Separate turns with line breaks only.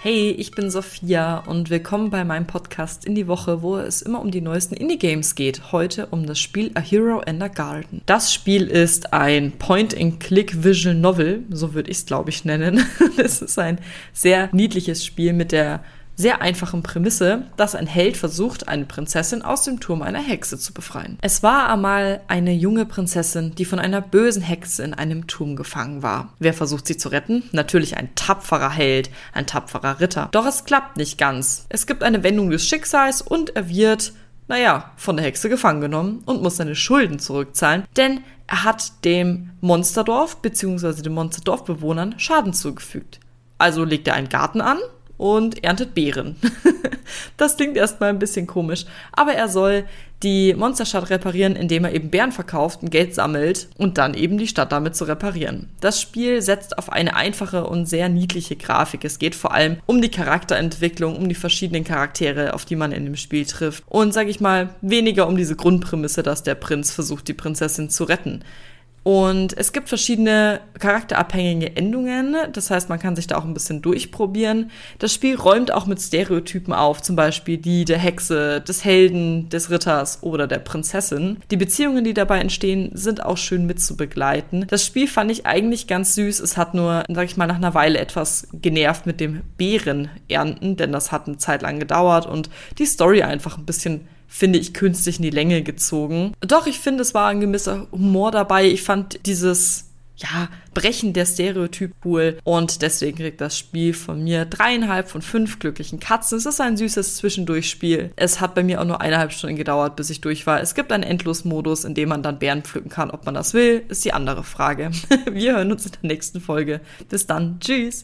Hey, ich bin Sophia und willkommen bei meinem Podcast in die Woche, wo es immer um die neuesten Indie-Games geht. Heute um das Spiel A Hero and a Garden. Das Spiel ist ein Point-and-Click Visual Novel, so würde ich es glaube ich nennen. Es ist ein sehr niedliches Spiel mit der sehr einfachen Prämisse, dass ein Held versucht, eine Prinzessin aus dem Turm einer Hexe zu befreien. Es war einmal eine junge Prinzessin, die von einer bösen Hexe in einem Turm gefangen war. Wer versucht sie zu retten? Natürlich ein tapferer Held, ein tapferer Ritter. Doch es klappt nicht ganz. Es gibt eine Wendung des Schicksals und er wird naja, von der Hexe gefangen genommen und muss seine Schulden zurückzahlen, denn er hat dem Monsterdorf bzw. den Monsterdorfbewohnern Schaden zugefügt. Also legt er einen Garten an und erntet Beeren. das klingt erstmal ein bisschen komisch, aber er soll die Monsterstadt reparieren, indem er eben Bären verkauft und Geld sammelt und dann eben die Stadt damit zu reparieren. Das Spiel setzt auf eine einfache und sehr niedliche Grafik. Es geht vor allem um die Charakterentwicklung, um die verschiedenen Charaktere, auf die man in dem Spiel trifft und sage ich mal weniger um diese Grundprämisse, dass der Prinz versucht, die Prinzessin zu retten. Und es gibt verschiedene charakterabhängige Endungen. Das heißt, man kann sich da auch ein bisschen durchprobieren. Das Spiel räumt auch mit Stereotypen auf, zum Beispiel die der Hexe, des Helden, des Ritters oder der Prinzessin. Die Beziehungen, die dabei entstehen, sind auch schön mitzubegleiten. Das Spiel fand ich eigentlich ganz süß. Es hat nur, sag ich mal, nach einer Weile etwas genervt mit dem Beerenernten, denn das hat eine Zeit lang gedauert und die Story einfach ein bisschen finde ich, künstlich in die Länge gezogen. Doch, ich finde, es war ein gewisser Humor dabei. Ich fand dieses ja, Brechen der Stereotyp cool und deswegen kriegt das Spiel von mir dreieinhalb von fünf glücklichen Katzen. Es ist ein süßes Zwischendurchspiel. Es hat bei mir auch nur eineinhalb Stunden gedauert, bis ich durch war. Es gibt einen Endlosmodus, in dem man dann Bären pflücken kann. Ob man das will, ist die andere Frage. Wir hören uns in der nächsten Folge. Bis dann. Tschüss.